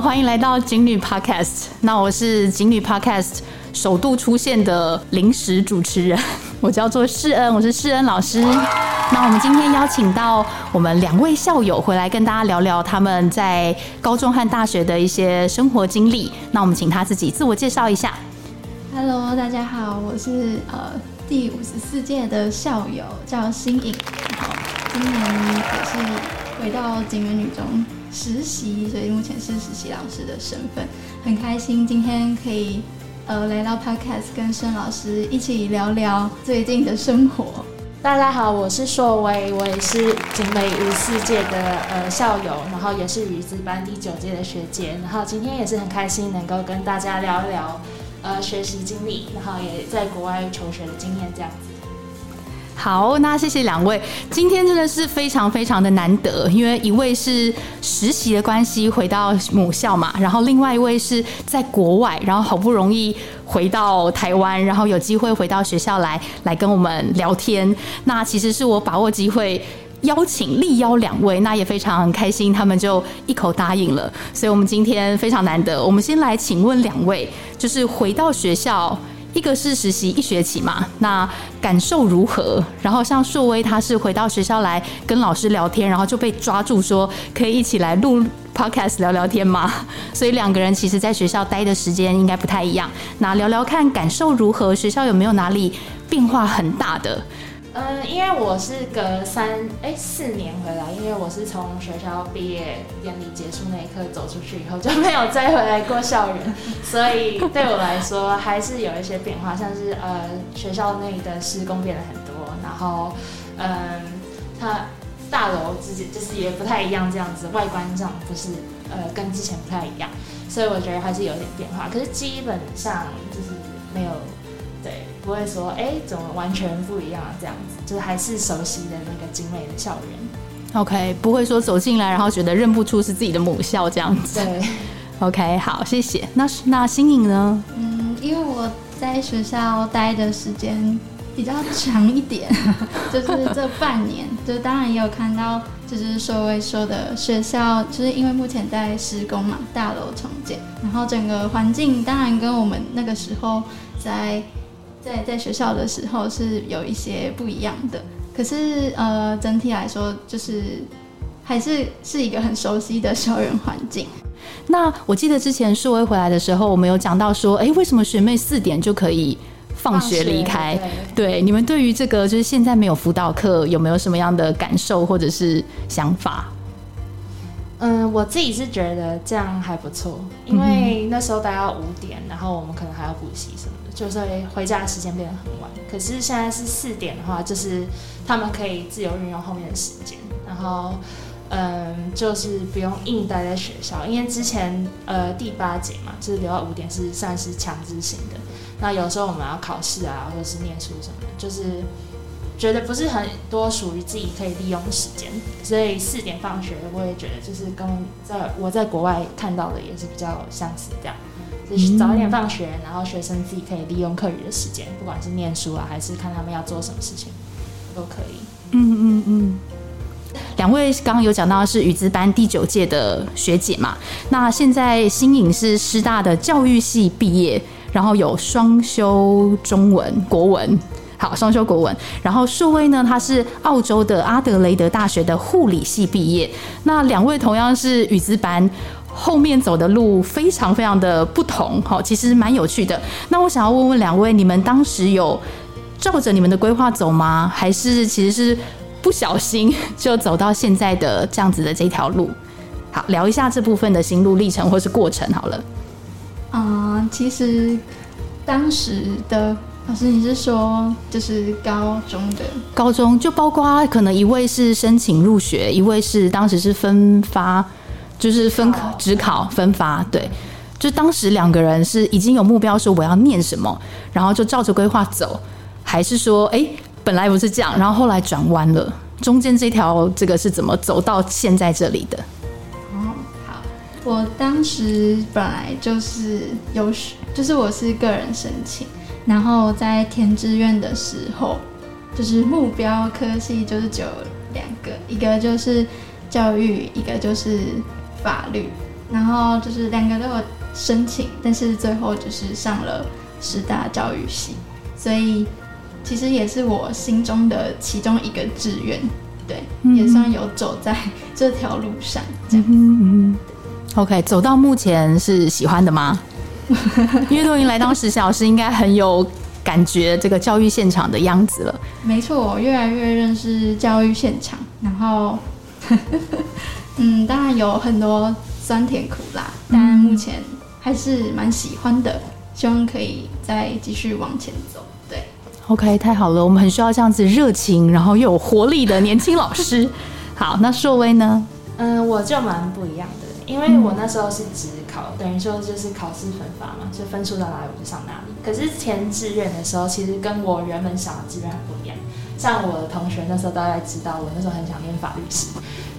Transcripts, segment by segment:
欢迎来到警女 Podcast。那我是警女 Podcast 首度出现的临时主持人，我叫做世恩，我是世恩老师。那我们今天邀请到我们两位校友回来跟大家聊聊他们在高中和大学的一些生活经历。那我们请他自己自我介绍一下。Hello，大家好，我是呃第五十四届的校友，叫新颖，今年也是回到景元女中实习，所以目前是实习老师的身份，很开心今天可以呃来到 Podcast 跟申老师一起聊聊最近的生活。大家好，我是硕威，我也是景美五四届的呃校友，然后也是语资班第九届的学姐，然后今天也是很开心能够跟大家聊一聊呃学习经历，然后也在国外求学的经验这样子。好，那谢谢两位。今天真的是非常非常的难得，因为一位是实习的关系回到母校嘛，然后另外一位是在国外，然后好不容易回到台湾，然后有机会回到学校来来跟我们聊天。那其实是我把握机会。邀请力邀两位，那也非常开心，他们就一口答应了。所以，我们今天非常难得。我们先来请问两位，就是回到学校，一个是实习一学期嘛，那感受如何？然后像硕威，他是回到学校来跟老师聊天，然后就被抓住说可以一起来录 podcast 聊聊天吗？所以两个人其实在学校待的时间应该不太一样。那聊聊看感受如何？学校有没有哪里变化很大的？嗯，因为我是隔三哎四年回来，因为我是从学校毕业典礼结束那一刻走出去以后就没有再回来过校园，所以对我来说还是有一些变化，像是呃学校内的施工变了很多，然后嗯它大楼之间就是也不太一样，这样子外观上不是呃跟之前不太一样，所以我觉得还是有点变化，可是基本上就是没有。对，不会说哎，怎么完全不一样啊？这样子，就是还是熟悉的那个精美的校园。OK，不会说走进来然后觉得认不出是自己的母校这样子。对，OK，好，谢谢。那那新颖呢？嗯，因为我在学校待的时间比较长一点，就是这半年，就当然也有看到，就是硕威说的学校，就是因为目前在施工嘛，大楼重建，然后整个环境当然跟我们那个时候在在在学校的时候是有一些不一样的，可是呃整体来说就是还是是一个很熟悉的校园环境。那我记得之前硕威回来的时候，我们有讲到说，哎、为什么学妹四点就可以放学离开？对对，你们对于这个就是现在没有辅导课，有没有什么样的感受或者是想法？嗯，我自己是觉得这样还不错，因为那时候大概五点，然后我们可能还要补习什么的，就是回家的时间变得很晚。可是现在是四点的话，就是他们可以自由运用后面的时间，然后嗯，就是不用硬待在学校，因为之前呃第八节嘛，就是留到五点是算是强制性的。那有时候我们要考试啊，或者是念书什么的，就是觉得不是很多属于自己可以利用的时间，所以四点放学，我也觉得就是跟在我在国外看到的也是比较相似，这样就是早一点放学，然后学生自己可以利用课余的时间，不管是念书啊，还是看他们要做什么事情，都可以。嗯嗯嗯。两位刚刚有讲到是语资班第九届的学姐嘛？那现在新颖是师大的教育系毕业，然后有双修中文、国文。好，双修国文。然后硕威呢，他是澳洲的阿德雷德大学的护理系毕业。那两位同样是语资班，后面走的路非常非常的不同，好，其实蛮有趣的。那我想要问问两位，你们当时有照着你们的规划走吗？还是其实是不小心就走到现在的这样子的这条路？好，聊一下这部分的心路历程或是过程好了。嗯，其实当时的老师，你是说就是高中的？高中就包括可能一位是申请入学，一位是当时是分发，就是分考只考分发，对。就当时两个人是已经有目标，说我要念什么，然后就照着规划走，还是说，哎、本来不是这样，然后后来转弯了？中间这条这个是怎么走到现在这里的？哦，好，我当时本来就是有选，就是我是个人申请，然后在填志愿的时候，就是目标科系就是只有两个，一个就是教育，一个就是法律。然后就是两个都有申请，但是最后就是上了师大教育系，所以其实也是我心中的其中一个志愿，对，也算有走在这条路上这样。嗯嗯。OK，走到目前是喜欢的吗？因为都已经来当实习老师，应该很有感觉这个教育现场的样子了。没错，我越来越认识教育现场，然后，嗯，当然有很多酸甜苦辣，但目前还是蛮喜欢的，希望可以再继续往前走。对，OK，太好了，我们很需要这样子热情，然后又有活力的年轻老师。好，那硕威呢？嗯，我就蛮不一样的。因为我那时候是只考，等于说就是考试分发嘛，就分数到哪里我就上哪里。可是填志愿的时候，其实跟我原本想的志愿很不一样。像我的同学那时候大概知道，我那时候很想念法律系，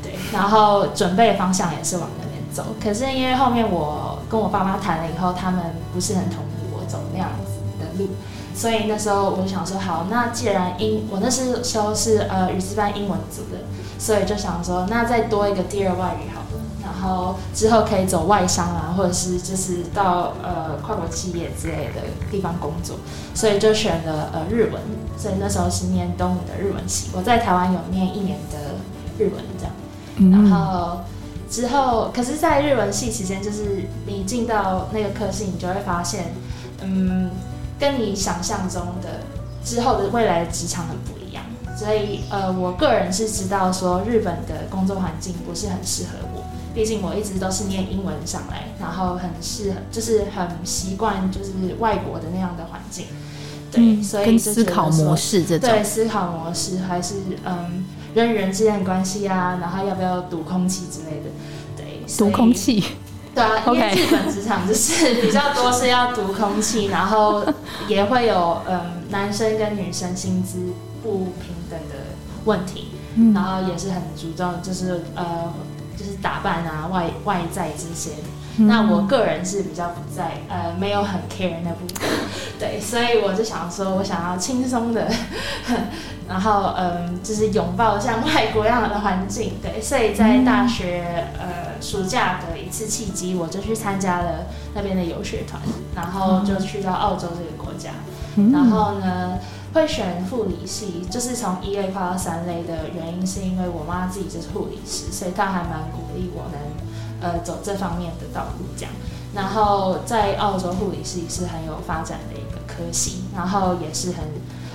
对，然后准备的方向也是往那边走。可是因为后面我跟我爸妈谈了以后，他们不是很同意我走那样子的路，所以那时候我就想说，好，那既然英我那时候是呃语资班英文组的，所以就想说，那再多一个第二外语好。然后之后可以走外商啊，或者是就是到呃跨国企业之类的地方工作，所以就选了呃日文。所以那时候是念东吴的日文系，我在台湾有念一年的日文这样。然后之后，可是，在日文系期间，就是你进到那个科系，你就会发现，嗯，跟你想象中的之后的未来的职场很不一样。所以呃，我个人是知道说日本的工作环境不是很适合我。毕竟我一直都是念英文上来，然后很适合，就是很习惯，就是外国的那样的环境。对，所以思考模式这种，对思考模式还是嗯人与人之间的关系啊，然后要不要读空气之类的。对，读空气。对啊，因为日本职场就是比较多是要读空气，然后也会有嗯男生跟女生薪资不平等的问题，然后也是很注重就是呃。就是打扮啊，外外在这些，那我个人是比较不在，呃，没有很 care 那部分，对，所以我就想说，我想要轻松的，然后嗯，就是拥抱像外国一样的环境，对，所以在大学呃暑假的一次契机，我就去参加了那边的游学团，然后就去到澳洲这个国家，然后呢。会选护理系，就是从一类跨到三类的原因，是因为我妈自己就是护理师，所以她还蛮鼓励我能呃走这方面的道路这样。然后在澳洲护理系是很有发展的一个科系，然后也是很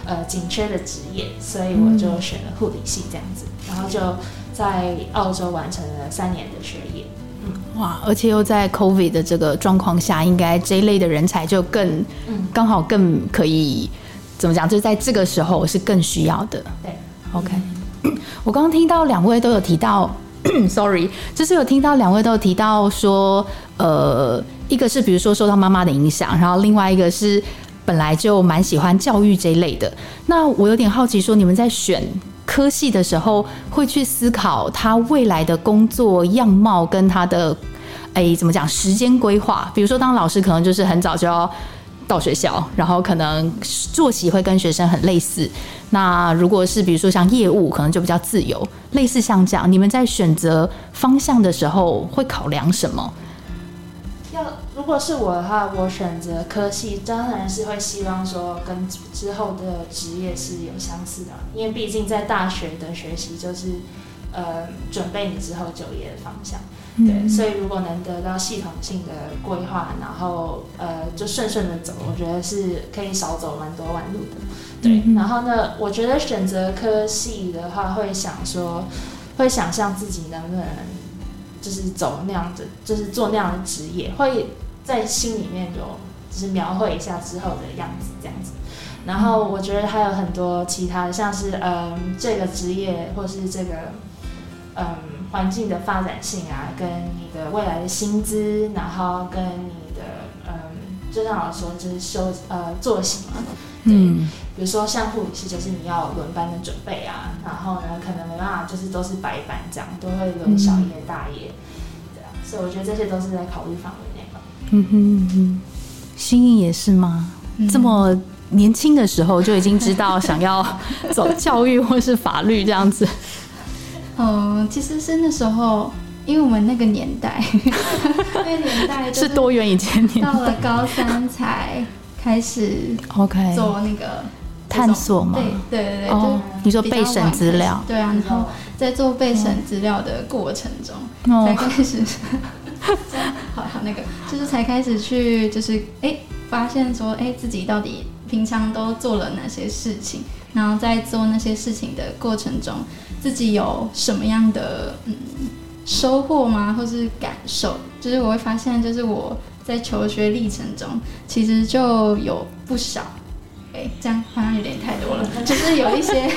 呃紧缺的职业，所以我就选了护理系这样子，然后就在澳洲完成了三年的学业。嗯，哇，而且又在 COVID 的这个状况下，应该这一类的人才就更刚好更可以。怎么讲？就是在这个时候是更需要的。对，OK。我刚刚听到两位都有提到 Sorry，就是有听到两位都有提到说，呃，一个是比如说受到妈妈的影响，然后另外一个是本来就蛮喜欢教育这一类的。那我有点好奇，说你们在选科系的时候，会去思考他未来的工作样貌跟他的，哎，怎么讲？时间规划？比如说当老师，可能就是很早就要。到学校，然后可能作息会跟学生很类似。那如果是比如说像业务，可能就比较自由，类似像这样。你们在选择方向的时候会考量什么？要如果是我的话，我选择科系，当然是会希望说跟之后的职业是有相似的，因为毕竟在大学的学习就是呃准备你之后就业的方向。对，所以如果能得到系统性的规划，然后呃，就顺顺的走，我觉得是可以少走蛮多弯路的。对，然后呢，我觉得选择科系的话，会想说，会想象自己能不能就是走那样子，就是做那样的职业，会在心里面有就是描绘一下之后的样子这样子。然后我觉得还有很多其他的，像是嗯，这个职业或是这个嗯。环境的发展性啊，跟你的未来的薪资，然后跟你的嗯，就像老师说，就是休呃作息嘛，嗯，比如说像护理系，就是你要轮班的准备啊，然后呢，可能没办法，就是都是白班这样，都会轮小夜大夜，对啊，所以我觉得这些都是在考虑范围内吧。嗯哼哼，心意也是吗？这么年轻的时候就已经知道想要走教育或是法律这样子。嗯，其实是那时候，因因为我们那个年代，那个年代就是多远以前年代？到了高三才开始 OK 做那个探索嘛？对对对对，哦就你说备审资料对啊，然后在做备审资料的过程中，哦才开始，好好那个，就是才开始去，就是哎，发现说，哎，自己到底平常都做了哪些事情，然后在做那些事情的过程中，自己有什么样的嗯收获吗，或是感受？就是我会发现，就是我在求学历程中，其实就有不少。哎，这样好像有点太多了。就是有一些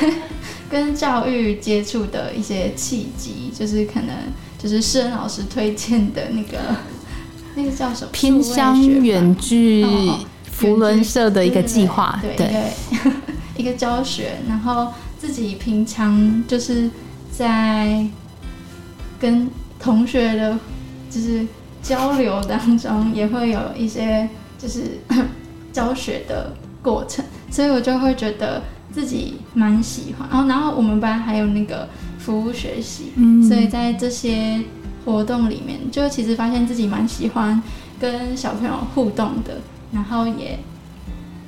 跟教育接触的一些契机，就是可能就是施恩老师推荐的那个那个叫什么偏乡远距福伦社的一个计划，对对，一个教学，然后自己平常就是在跟同学的，就是交流当中，也会有一些就是 教学的。过程，所以我就会觉得自己蛮喜欢。然后，然后我们班还有那个服务学习，嗯，所以在这些活动里面，就其实发现自己蛮喜欢跟小朋友互动的，然后也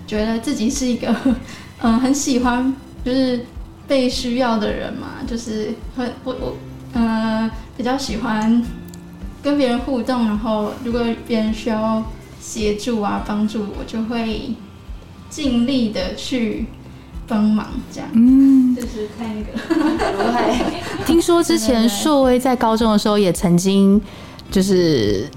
觉得自己是一个嗯 很喜欢就是被需要的人嘛，就是很我我呃比较喜欢跟别人互动，然后如果别人需要协助啊帮助，我就会。尽力的去帮忙，这样，嗯，就是太那个。听说之前硕威在高中的时候也曾经，就是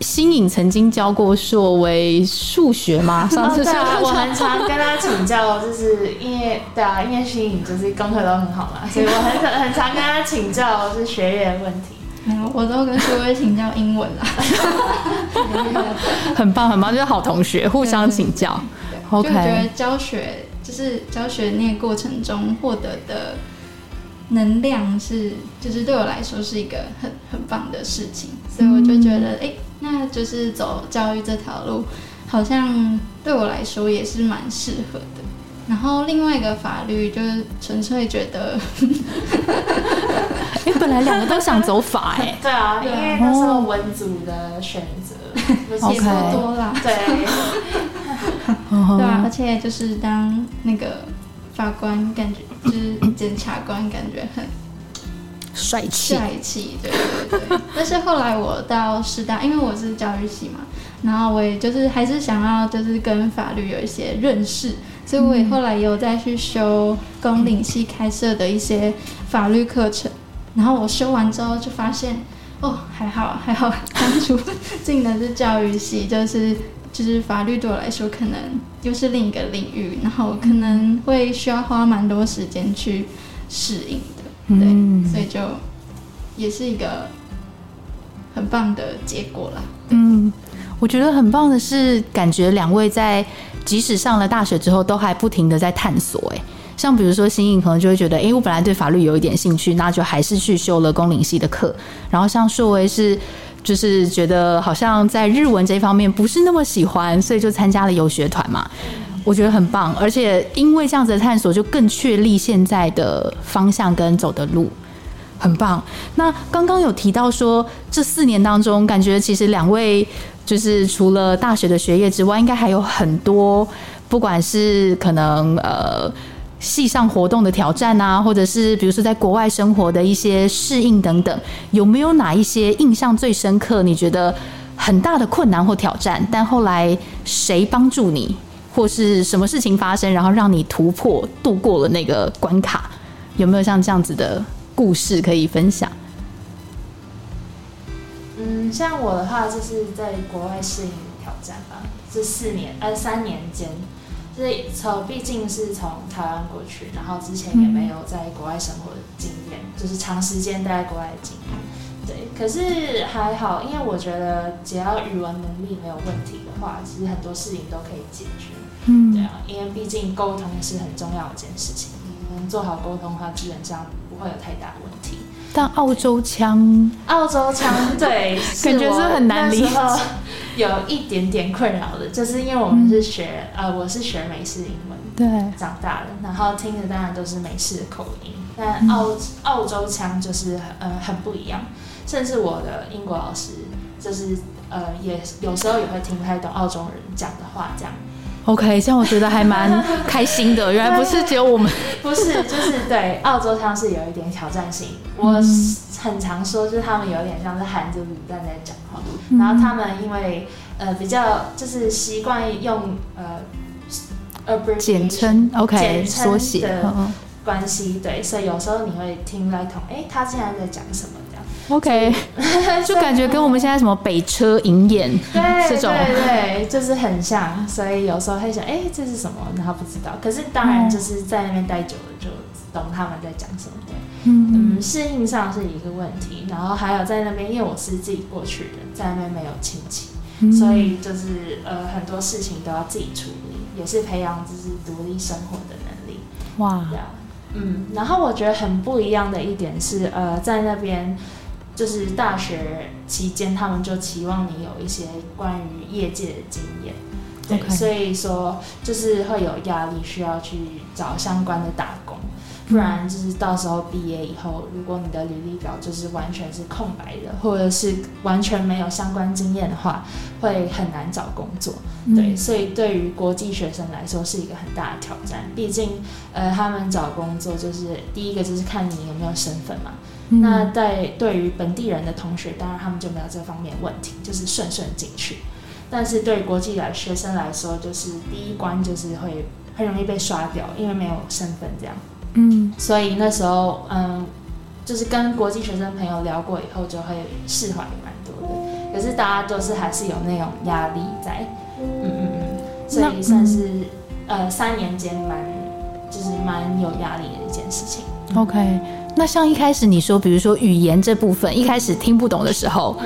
新颖曾经教过硕为数学吗？上次我很常跟他请教，就是因为对啊，因为新颖就是功课都很好嘛，所以我很常很常跟他请教是学业问题。没有，我都跟硕威请教英文啦。很棒很棒，就是好同学，互相请教。就觉得教学就是教学那个过程中获得的能量是，就是对我来说是一个很很棒的事情，所以我就觉得，哎，那就是走教育这条路，好像对我来说也是蛮适合的。然后另外一个法律就是纯粹觉得，哎，本来两个都想走法，哎，对啊，因为那时候文组的选择 也不多啦，对。对啊，而且就是当那个法官，感觉就是检察官，感觉很帅气，帅气，对对对。但是后来我到师大，因为我是教育系嘛，然后我也就是还是想要就是跟法律有一些认识，所以我也后来有再去修公领系开设的一些法律课程。然后我修完之后就发现，哦，还好还好，当初进的是教育系，就是。就是法律对我来说，可能又是另一个领域，然后可能会需要花蛮多时间去适应的，对，所以就也是一个很棒的结果啦。嗯，我觉得很棒的是，感觉两位在即使上了大学之后，都还不停的在探索。哎，像比如说新颖可能就会觉得，哎，我本来对法律有一点兴趣，那就还是去修了公领系的课。然后像硕威是。就是觉得好像在日文这方面不是那么喜欢，所以就参加了游学团嘛。我觉得很棒，而且因为这样子的探索，就更确立现在的方向跟走的路，很棒。那刚刚有提到说，这四年当中，感觉其实两位就是除了大学的学业之外，应该还有很多，不管是可能呃。系上活动的挑战啊，或者是比如说在国外生活的一些适应等等，有没有哪一些印象最深刻？你觉得很大的困难或挑战，但后来谁帮助你，或是什么事情发生，然后让你突破度过了那个关卡？有没有像这样子的故事可以分享？嗯，像我的话，就是在国外适应挑战吧，这四年呃三年间。就是从毕竟是从台湾过去，然后之前也没有在国外生活的经验，就是长时间待在国外的经验。对，可是还好，因为我觉得只要语文能力没有问题的话，其实很多事情都可以解决。嗯，对啊，因为毕竟沟通是很重要的一件事情，能做好沟通的话，基本上不会有太大的问题。但澳洲腔，澳洲腔，对，感觉是很难理解。有一点点困扰的，就是因为我们是学呃，我是学美式英文对长大的，然后听的当然都是美式的口音，但澳澳洲腔就是呃很不一样，甚至我的英国老师，就是呃，也有时候也会听不太懂澳洲人讲的话，这样。OK，这样我觉得还蛮开心的。原来不是只有我们，不是，就是对澳洲腔是有一点挑战性。我很常说，就是他们有点像是含着卤蛋在讲话，然后他们因为呃比较就是习惯用呃简称 OK 简称缩写，的关系，对，所以有时候你会听不太懂，哎，他现在在讲什么。OK，就感觉跟我们现在什么北车银演对这种对对，就是很像，所以有时候会想，哎、这是什么？然后不知道。可是当然就是在那边待久了，就懂他们在讲什么的。嗯嗯，适应上是一个问题，然后还有在那边，因为我是自己过去的，在那边没有亲戚，嗯所以就是呃很多事情都要自己处理，也是培养就是独立生活的能力。哇嗯，然后我觉得很不一样的一点是，呃，在那边就是大学期间，他们就期望你有一些关于业界的经验，对所以说就是会有压力，需要去找相关的打工。不然就是到时候毕业以后，如果你的履历表就是完全是空白的，或者是完全没有相关经验的话，会很难找工作。对，所以对于国际学生来说是一个很大的挑战。毕竟，呃，他们找工作就是第一个就是看你有没有身份嘛。嗯那在对于本地人的同学，当然他们就没有这方面问题，就是顺顺进去。但是对于国际来学生来说，就是第一关就是会很容易被刷掉，因为没有身份这样。嗯所以那时候，嗯，就是跟国际学生朋友聊过以后，就会释怀蛮多的。可是大家都是还是有那种压力在，嗯嗯嗯，所以算是、呃三年间蛮就是蛮有压力的一件事情。OK，那像一开始你说，比如说语言这部分，一开始听不懂的时候，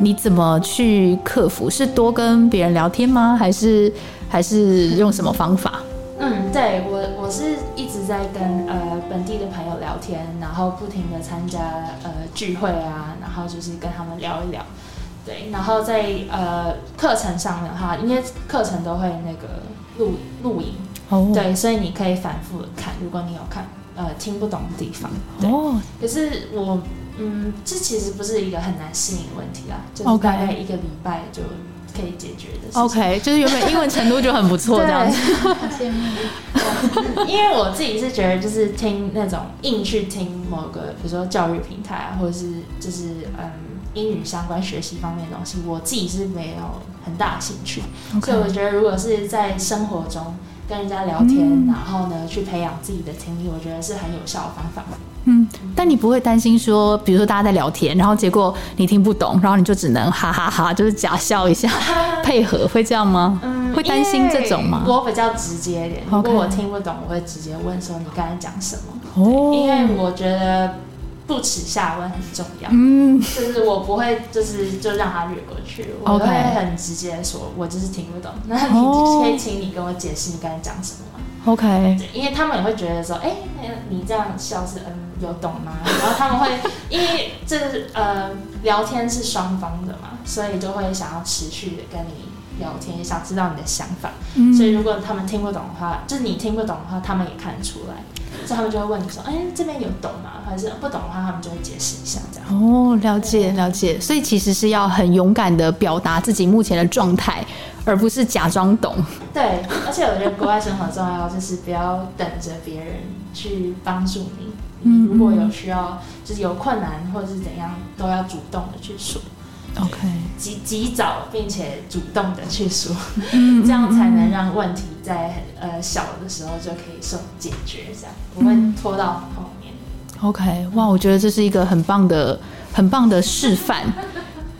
你怎么去克服？是多跟别人聊天吗？还是还是用什么方法？嗯，对我我是一直在跟呃本地的朋友聊天，然后不停的参加呃聚会啊，然后就是跟他们聊一聊。对，然后在呃课程上的话，因为课程都会那个录录影，哦，对，所以你可以反复的看，如果你有看呃听不懂的地方。对，哦，可是我嗯，这其实不是一个很难适应的问题啦，就是大概一个礼拜就可以解决的。OK，就是原本英文程度就很不错这样子。因为我自己是觉得，就是听那种硬去听某个，比如说教育平台啊，或者是就是嗯英语相关学习方面的东西，我自己是没有很大的兴趣。所以我觉得，如果是在生活中跟人家聊天，嗯。然后呢去培养自己的听力，我觉得是很有效的方法。嗯，但你不会担心说，比如说大家在聊天，然后结果你听不懂，然后你就只能哈哈哈就是假笑一下 配合，会这样吗？嗯会担心这种吗？我比较直接一点，如果我听不懂，我会直接问说你刚才讲什么，哦。因为我觉得不耻下问很重要。嗯就是我不会，就是就让他略过去，我会很直接说，我就是听不懂。那你哦可以请你跟我解释你刚才讲什么吗？，OK，因为他们也会觉得说，哎、那你这样笑是嗯有懂吗？然后他们会因为这是呃聊天是双方的嘛，所以就会想要持续的跟你聊天，也想知道你的想法。嗯所以如果他们听不懂的话，就是你听不懂的话，他们也看得出来，所以他们就会问你说，哎、这边有懂吗？还是不懂的话，他们就会解释一下这样。哦，了解了解，所以其实是要很勇敢的表达自己目前的状态，而不是假装懂。对，而且我觉得国外生活重要，就是不要等着别人去帮助你。嗯你如果有需要，就是有困难或者是怎样，都要主动的去说，OK，及及早并且主动的去说，嗯 这样才能让问题在呃小的时候就可以受解决，这样不会拖到很后面。OK，哇，我觉得这是一个很棒的、很棒的示范。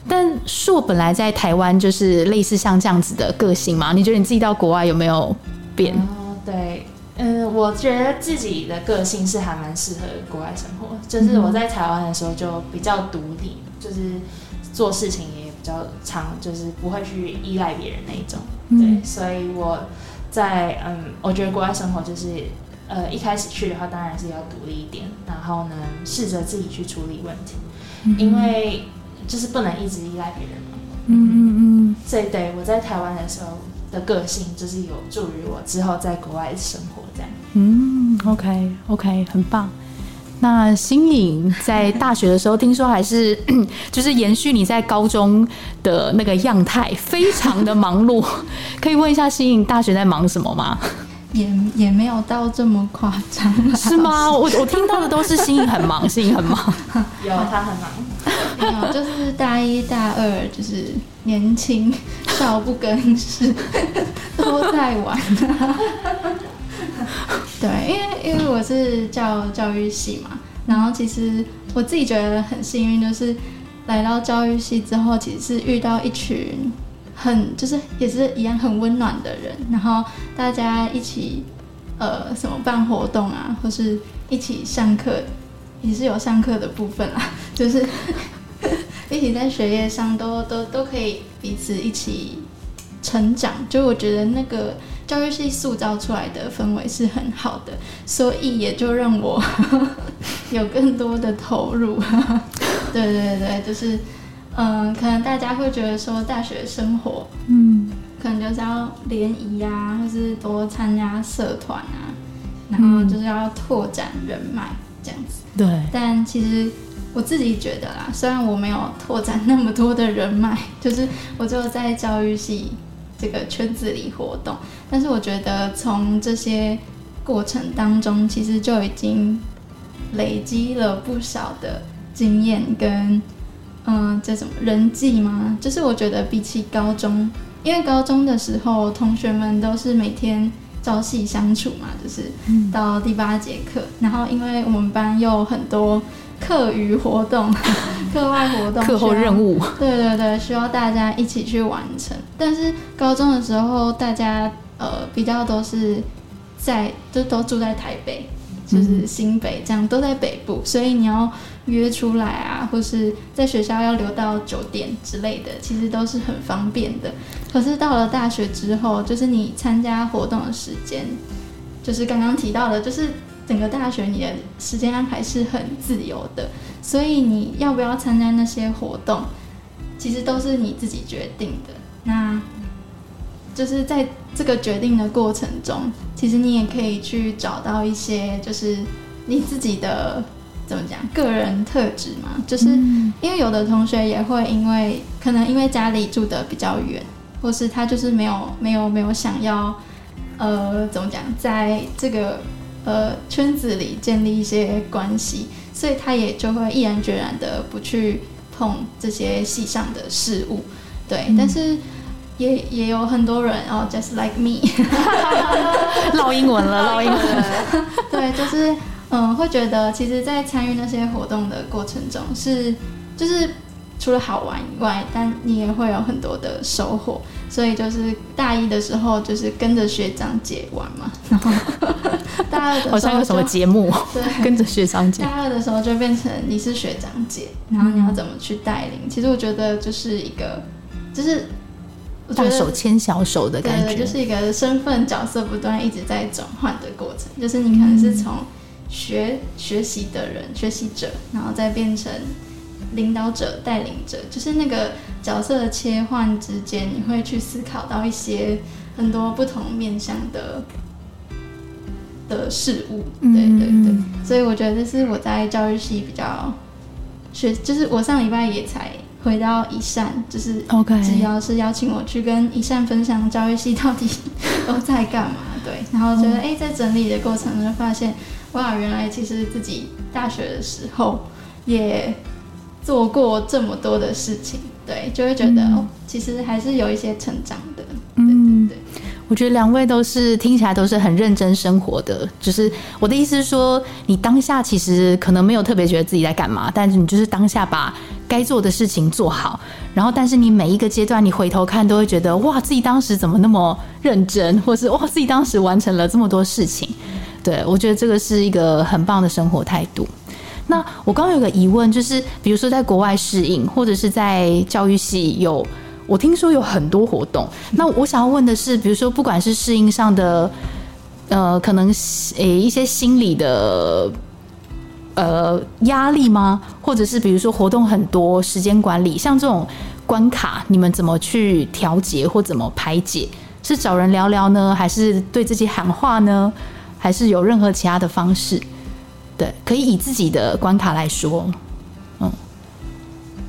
但硕本来在台湾就是类似像这样子的个性嘛？你觉得你自己到国外有没有变？哦，对，嗯，我觉得自己的个性是还蛮适合国外生活。就是我在台湾的时候就比较独立，就是做事情也比较常，就是不会去依赖别人那一种。对，嗯所以我在嗯，我觉得国外生活就是。呃，一开始去的话，当然是要独立一点，然后呢，试着自己去处理问题，因为就是不能一直依赖别人嘛。嗯嗯嗯，所以对我在台湾的时候的个性，就是有助于我之后在国外生活这样。嗯，OK OK，很棒。那新颖在大学的时候，听说还是 就是延续你在高中的那个样态，非常的忙碌。可以问一下新颖大学在忙什么吗？也也没有到这么夸张，是吗？我我听到的都是新颖很忙，新颖很忙。有他很忙，没有，就是大一大二就是年轻少不更事，都在玩。对，因为因为我是教教育系嘛，然后其实我自己觉得很幸运，就是来到教育系之后，其实是遇到一群很就是也是一样很温暖的人，然后大家一起呃什么办活动啊，或是一起上课，也是有上课的部分啊，就是 一起在学业上都都都可以彼此一起成长，就我觉得那个教育系塑造出来的氛围是很好的，所以也就让我 有更多的投入。对对对，就是嗯、可能大家会觉得说大学生活嗯，可能就是要联谊啊，或是多参加社团啊，然后就是要拓展人脉这样子。对，但其实我自己觉得啦，虽然我没有拓展那么多的人脉，就是我就在教育系这个圈子里活动，但是我觉得从这些过程当中，其实就已经累积了不少的经验跟嗯，这种人际吗？就是我觉得比起高中，因为高中的时候同学们都是每天朝夕相处嘛，就是到第八节课，然后因为我们班又很多课余活动、课外活动、课后任务，对对对，需要大家一起去完成。但是高中的时候，大家呃比较都是在就都住在台北，就是新北这样都在北部，所以你要约出来啊，或是在学校要留到九点之类的，其实都是很方便的。可是到了大学之后，就是你参加活动的时间，就是刚刚提到的，就是整个大学你的时间安排是很自由的，所以你要不要参加那些活动，其实都是你自己决定的。那就是在这个决定的过程中，其实你也可以去找到一些，就是你自己的怎么讲个人特质嘛，就是因为有的同学也会因为可能因为家里住的比较远，或是他就是没有没有没有想要呃怎么讲，在这个呃圈子里建立一些关系，所以他也就会毅然决然的不去碰这些戏上的事物，对，但是。也也有很多人哦，just like me，唠英文了，唠英文了。对，就是嗯，会觉得其实，在参与那些活动的过程中是，就是除了好玩以外，但你也会有很多的收获。所以就是大一的时候，就是跟着学长姐玩嘛，然后大二的时候好像有什么节目，对，跟着学长姐。大二的时候就变成你是学长姐，然后你要怎么去带领？其实我觉得就是一个，就是大手牵小手的感对，觉，就是一个身份角色不断一直在转换的过程，就是你可能是从学学习的人、学习者，然后再变成领导者、带领者，就是那个角色的切换之间，你会去思考到一些很多不同面向的的事物。对对对，嗯所以我觉得这是我在教育系比较学，就是我上礼拜也才回到一善，就是，OK，只要是邀请我去跟一善分享教育系到底 都在干嘛，对，然后觉得哎、诶在整理的过程中就发现，哇，原来其实自己大学的时候也做过这么多的事情，对，就会觉得、嗯哦，其实还是有一些成长的，嗯对对我觉得两位都是听起来都是很认真生活的，就是我的意思是说，你当下其实可能没有特别觉得自己在干嘛，但是你就是当下把该做的事情做好，然后但是你每一个阶段你回头看都会觉得哇，自己当时怎么那么认真，或是哇，自己当时完成了这么多事情。对我觉得这个是一个很棒的生活态度。那我刚刚有个疑问，就是比如说在国外适应，或者是在教育系有，我听说有很多活动。那我想要问的是，比如说不管是适应上的，呃，可能诶、一些心理的呃压力吗？或者是比如说活动很多，时间管理，像这种关卡，你们怎么去调节或怎么排解？是找人聊聊呢，还是对自己喊话呢？还是有任何其他的方式？对，可以以自己的关卡来说，嗯。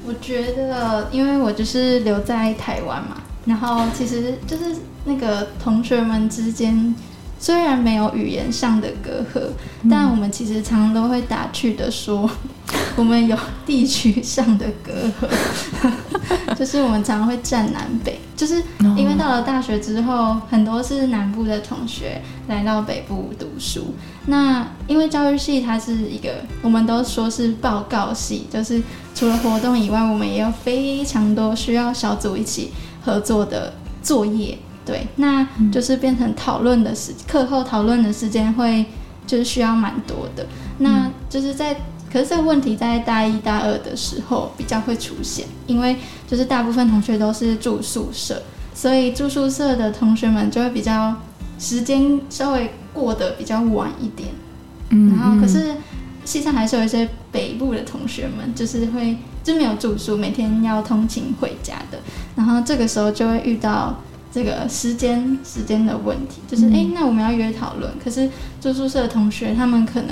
我觉得，因为我就是留在台湾嘛，然后其实就是那个同学们之间，虽然没有语言上的隔阂，但我们其实常常都会打趣的说，我们有地区上的隔阂，就是我们常常会站南北，就是因为到了大学之后，很多是南部的同学来到北部读书。那因为教育系它是一个，我们都说是报告系，就是除了活动以外，我们也有非常多需要小组一起合作的作业。对，那就是变成讨论的时，课后讨论的时间会就是需要蛮多的。那就是在，可是这个问题在大一大二的时候比较会出现，因为就是大部分同学都是住宿舍，所以住宿舍的同学们就会比较时间稍微过得比较晚一点。嗯然后可是西上还是有一些北部的同学们，就是会就没有住宿，每天要通勤回家的。然后这个时候就会遇到这个时间时间的问题，就是哎、诶那我们要约讨论，可是住宿舍的同学他们可能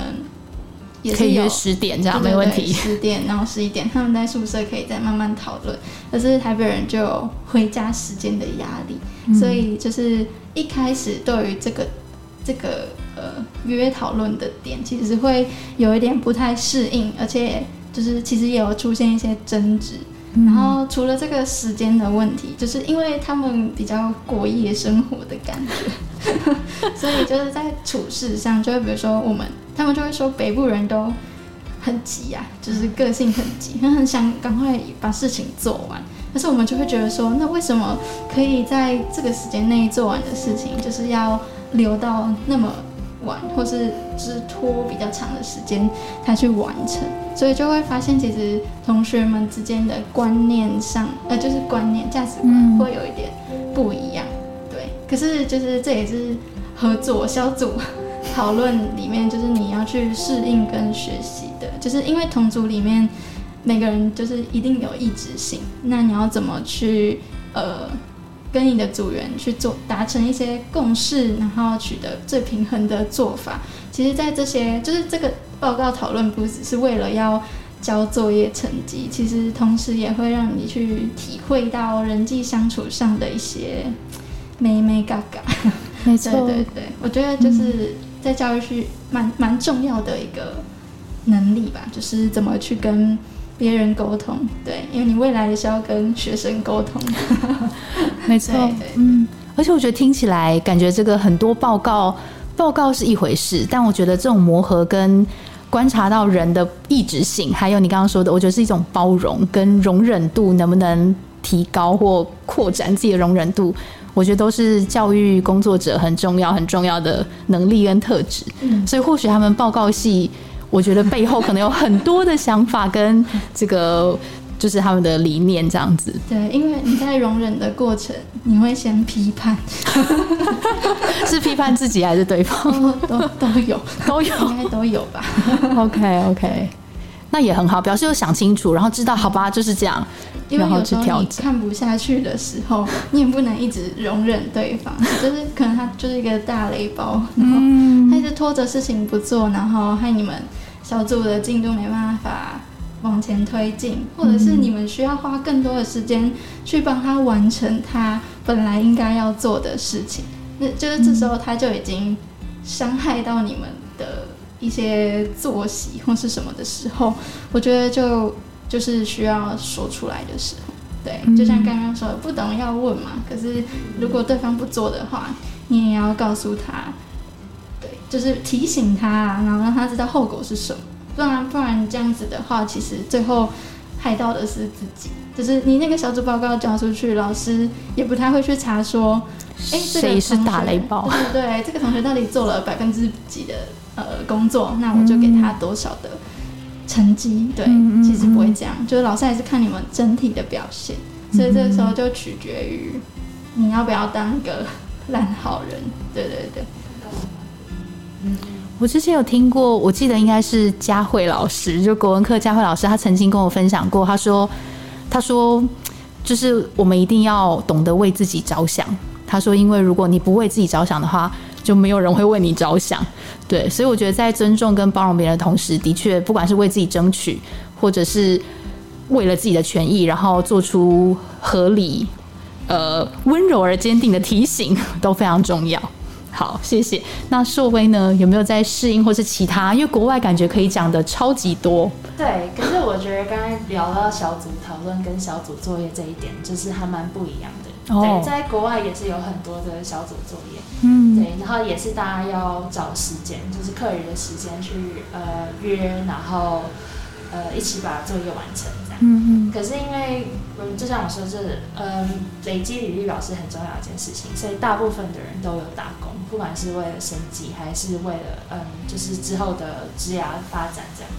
也是可以约十点这样没问题。十点然后十一点，他们在宿舍可以再慢慢讨论。可是台北人就有回家时间的压力，嗯所以就是一开始对于这个这个呃约讨论的点，其实会有一点不太适应，而且就是其实也有出现一些争执。嗯然后除了这个时间的问题，就是因为他们比较过夜生活的感觉，所以就是在处事上，就会比如说我们，他们就会说北部人都很急呀、就是个性很急，很很想赶快把事情做完。可是我们就会觉得说，那为什么可以在这个时间内做完的事情，就是要留到那么晚，或是就是拖比较长的时间他去完成？所以就会发现，其实同学们之间的观念上，呃，就是观念、价值观嗯会有一点不一样。对，可是就是这也是合作小组讨论里面，就是你要去适应跟学习的，就是因为同组里面每个人就是一定有意志性，那你要怎么去呃跟你的组员去做达成一些共识，然后取得最平衡的做法。其实，在这些就是这个报告讨论，不只是为了要交作业成绩，其实同时也会让你去体会到人际相处上的一些美美嘎嘎。没对对对，我觉得就是在教育区蛮蛮重要的一个能力吧，就是怎么去跟别人沟通。对，因为你未来也是要跟学生沟通。没错对对，嗯，而且我觉得听起来感觉这个很多报告报告是一回事，但我觉得这种磨合跟观察到人的意志性，还有你刚刚说的，我觉得是一种包容跟容忍度能不能提高或扩展自己的容忍度，我觉得都是教育工作者很重要很重要的能力跟特质。嗯所以或许他们报告系，我觉得背后可能有很多的想法跟这个。就是他们的理念这样子，对，因为你在容忍的过程，你会先批判，是批判自己还是对方？都都都有，都有。应该都有吧。OK OK，那也很好，表示有想清楚，然后知道好吧，就是这样，然后去调整。你看不下去的时候，你也不能一直容忍对方，就是可能他就是一个大雷包，然后他一直拖着事情不做，然后害你们小组的进度没办法往前推进，或者是你们需要花更多的时间去帮他完成他本来应该要做的事情，那就是这时候他就已经伤害到你们的一些作息或是什么的时候，我觉得就就是需要说出来的时候。对，就像刚刚说的，不懂要问嘛。可是如果对方不做的话，你也要告诉他，对，就是提醒他啊，然后让他知道后果是什么。不然不然这样子的话，其实最后害到的是自己。就是你那个小组报告交出去，老师也不太会去查说，哎、这个谁是打雷包对对对，这个同学到底做了百分之几的呃工作，那我就给他多少的成绩。对，其实不会这样，就是老师还是看你们整体的表现，所以这个时候就取决于你要不要当一个烂好人。对对对，我之前有听过，我记得应该是佳慧老师，就国文课佳慧老师，她曾经跟我分享过，她说，她说，就是我们一定要懂得为自己着想。她说，因为如果你不为自己着想的话，就没有人会为你着想。对，所以我觉得在尊重跟包容别人的同时，的确不管是为自己争取，或者是为了自己的权益，然后做出合理、呃温柔而坚定的提醒，都非常重要。好，谢谢。那硕威呢？有没有在适应或是其他？因为国外感觉可以讲的超级多。对，可是我觉得刚才聊到小组讨论跟小组作业这一点，就是还蛮不一样。对，在国外也是有很多的小组作业，嗯，对，然后也是大家要找时间，就是课余的时间去呃约，然后呃一起把作业完成这样。嗯嗯可是因为，嗯，就像我说，这嗯，累积履历表是很重要一件事情，所以大部分的人都有打工，不管是为了生计，还是为了嗯，就是之后的职涯发展这样。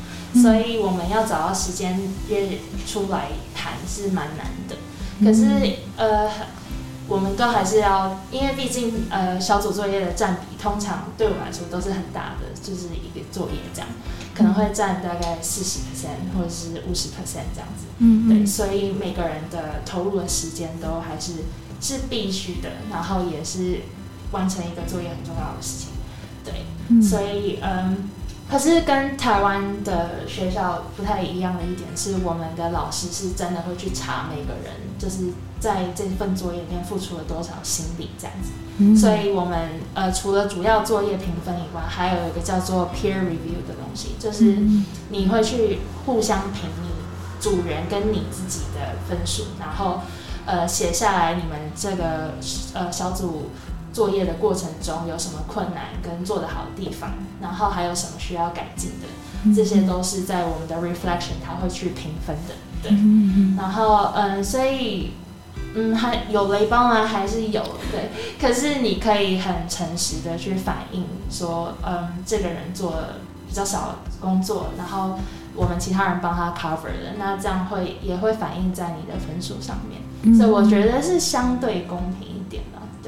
所以我们要找到时间约出来谈是蛮难的。可是呃，我们都还是要，因为毕竟呃小组作业的占比通常对我来说都是很大的，就是一个作业这样，可能会占大概四十 percent 或者是五十 percent 这样子。嗯对，所以每个人的投入的时间都还是是必须的，然后也是完成一个作业很重要的事情。对，嗯所以嗯，可是跟台湾的学校不太一样的一点是，我们的老师是真的会去查每个人，就是在这份作业里面付出了多少心力这样子。嗯所以我们呃除了主要作业评分以外，还有一个叫做 peer review 的东西，就是嗯你会去互相评你组员跟你自己的分数，然后呃写下来你们这个呃小组作业的过程中有什么困难跟做得好的地方，然后还有什么需要改进的，这些都是在我们的 reflection 它会去评分的，对。嗯然后嗯，所以嗯，还有雷包吗？还是有对，可是你可以很诚实的去反映说，嗯，这个人做了比较少工作，然后我们其他人帮他 cover 的，那这样会也会反映在你的分数上面，嗯所以我觉得是相对公平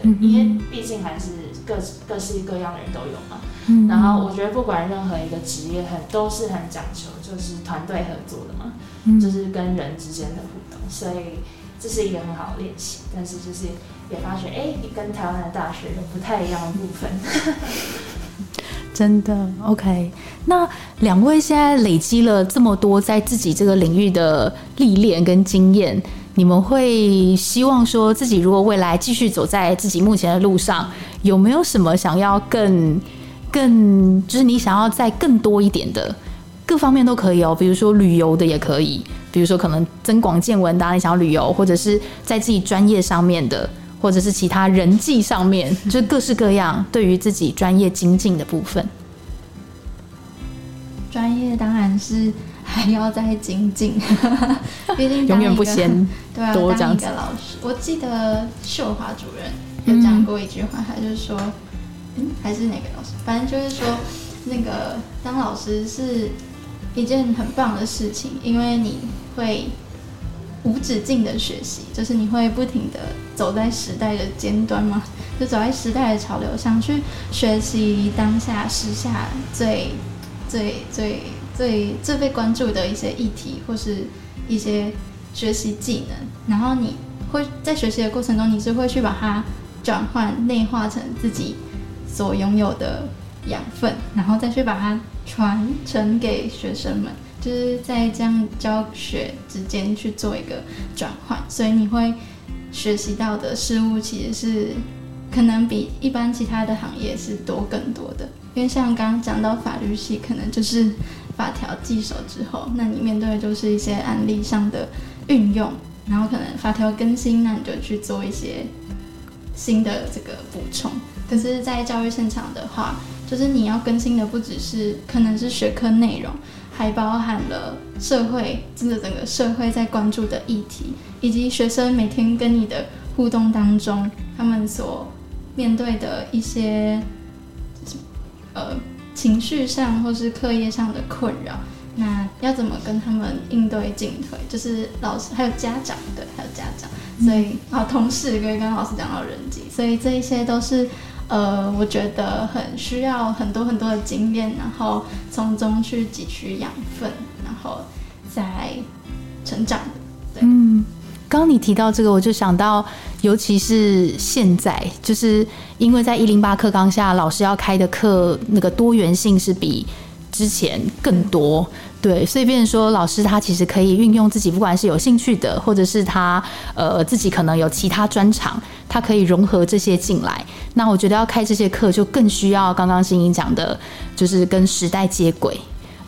因为毕竟还是各各式各样的人都有嘛。嗯然后我觉得不管任何一个职业很都是很讲求就是团队合作的嘛，嗯就是跟人之间的互动，所以这是一个很好的练习。但是就是也发觉，哎，跟台湾的大学有不太一样的部分。真的 OK。那两位现在累积了这么多在自己这个领域的历练跟经验，你们会希望说自己如果未来继续走在自己目前的路上，有没有什么想要更更就是你想要再更多一点的？各方面都可以哦，比如说旅游的也可以，比如说可能增广见闻的啊，你想要旅游，或者是在自己专业上面的，或者是其他人际上面，就是各式各样对于自己专业精进的部分。专业当然是还要再精进，毕竟当永远不嫌 对啊，当一个老师，我记得秀华主任有讲过一句话，他就说，嗯，还是哪个老师，反正就是说，那个当老师是一件很棒的事情，因为你会无止境的学习，就是你会不停的走在时代的尖端嘛，就走在时代的潮流上去学习当下时下最最最最最最被关注的一些议题，或是一些学习技能，然后你会在学习的过程中，你是会去把它转换内化成自己所拥有的养分，然后再去把它传承给学生们，就是在这样教学之间去做一个转换，所以你会学习到的事物其实是可能比一般其他的行业是多更多的。因为像刚刚讲到法律系，可能就是法条记熟之后，那你面对的就是一些案例上的运用，然后可能法条更新，那你就去做一些新的这个补充。可是，在教育现场的话，就是你要更新的不只是可能是学科内容，还包含了社会真的整个社会在关注的议题，以及学生每天跟你的互动当中，他们所面对的一些呃情绪上或是课业上的困扰。那要怎么跟他们应对进退？就是老师还有家长，对，还有家长，所以啊，同事可以跟老师讲到人际，所以这一些都是呃，我觉得很需要很多很多的经验，然后从中去汲取养分，然后再成长的。嗯，刚刚你提到这个，我就想到，尤其是现在，就是因为在一零八课纲下，老师要开的课那个多元性是比之前更多。对，所以变说，老师他其实可以运用自己，不管是有兴趣的，或者是他呃自己可能有其他专长，他可以融合这些进来。那我觉得要开这些课，就更需要刚刚欣怡讲的，就是跟时代接轨。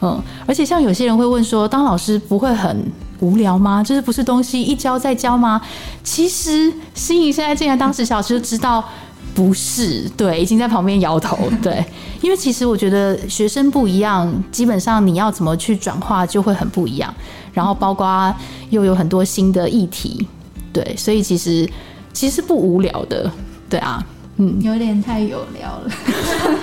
嗯，而且像有些人会问说，当老师不会很无聊吗？就是不是东西一教再教吗？其实心怡现在进来当时小时就知道。不是，对，已经在旁边摇头，对，因为其实我觉得学生不一样，基本上你要怎么去转化就会很不一样，然后包括又有很多新的议题，对，所以其实其实不无聊的，对啊，嗯，有点太有聊了，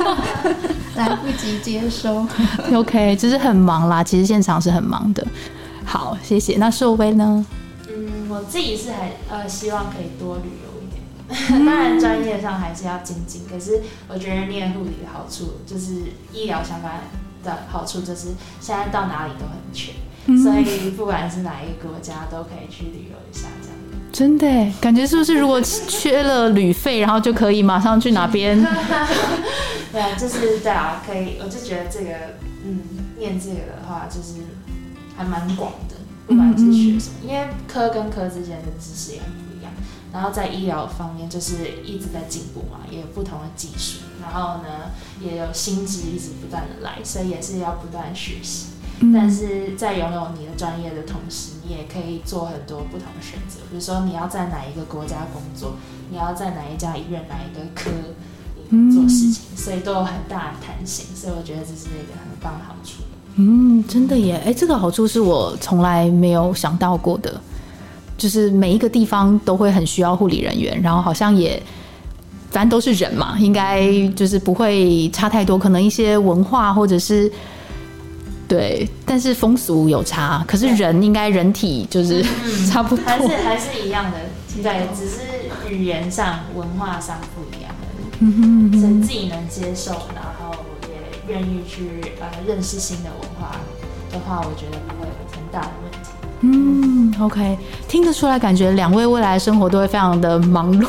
来不及接收，OK，只是很忙啦，其实现场是很忙的，好，谢谢，那硕威呢？嗯，我自己是很呃希望可以多旅游。当然，专业上还是要精进。可是，我觉得念护理的好处就是医疗相关的好处，就是现在到哪里都很缺，所以不管是哪一个国家都可以去旅游一下。这样真的感觉是不是？如果缺了旅费，然后就可以马上去哪边？对啊，就是对啊，可以。我就觉得这个，嗯，念这个的话，就是还蛮广的，不管是学什么，因为科跟科之间的知识也很不一样。然后在医疗方面，就是一直在进步嘛，也有不同的技术，然后呢，也有新知一直不断的来，所以也是要不断学习。但是在拥有你的专业的同时，你也可以做很多不同的选择，比如说你要在哪一个国家工作，你要在哪一家医院哪一个科做事情，所以都有很大的弹性。所以我觉得这是一个很棒的好处。嗯，真的耶，哎，这个好处是我从来没有想到过的。就是每一个地方都会很需要护理人员，然后好像也，反正都是人嘛，应该就是不会差太多。可能一些文化或者是对，但是风俗有差，可是人应该人体就是差不多，还是还是一样的，对，只是语言上、文化上不一样的。嗯哼，所以自己能接受，然后也愿意去呃认识新的文化的话，我觉得不会有很大的问题。嗯，OK，听得出来，感觉两位未来的生活都会非常的忙碌，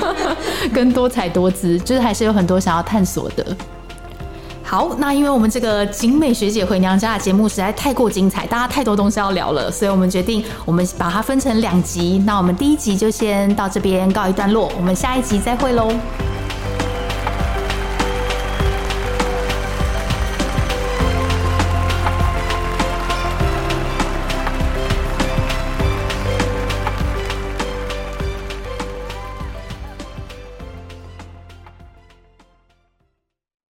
跟多彩多姿，就是还是有很多想要探索的。好，那因为我们这个景美学姐回娘家的节目实在太过精彩，大家太多东西要聊了，所以我们决定我们把它分成两集。那我们第一集就先到这边告一段落，我们下一集再会喽。